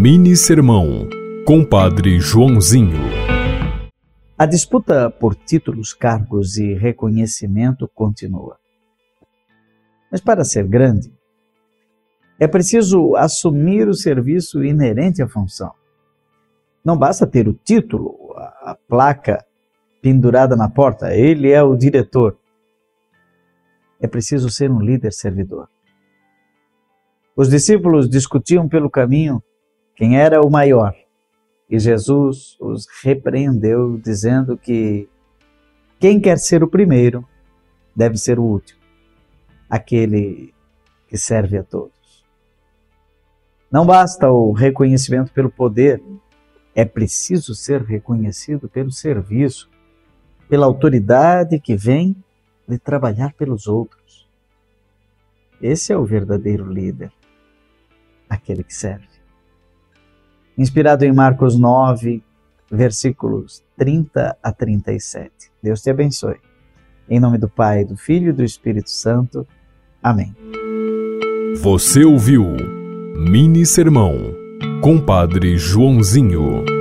Mini Sermão, Compadre Joãozinho. A disputa por títulos, cargos e reconhecimento continua. Mas para ser grande, é preciso assumir o serviço inerente à função. Não basta ter o título, a placa pendurada na porta, ele é o diretor. É preciso ser um líder servidor. Os discípulos discutiam pelo caminho quem era o maior. E Jesus os repreendeu, dizendo que quem quer ser o primeiro deve ser o último, aquele que serve a todos. Não basta o reconhecimento pelo poder, é preciso ser reconhecido pelo serviço, pela autoridade que vem de trabalhar pelos outros. Esse é o verdadeiro líder, aquele que serve inspirado em Marcos 9, versículos 30 a 37. Deus te abençoe. Em nome do Pai, do Filho e do Espírito Santo. Amém. Você ouviu Mini Sermão, Compadre Joãozinho.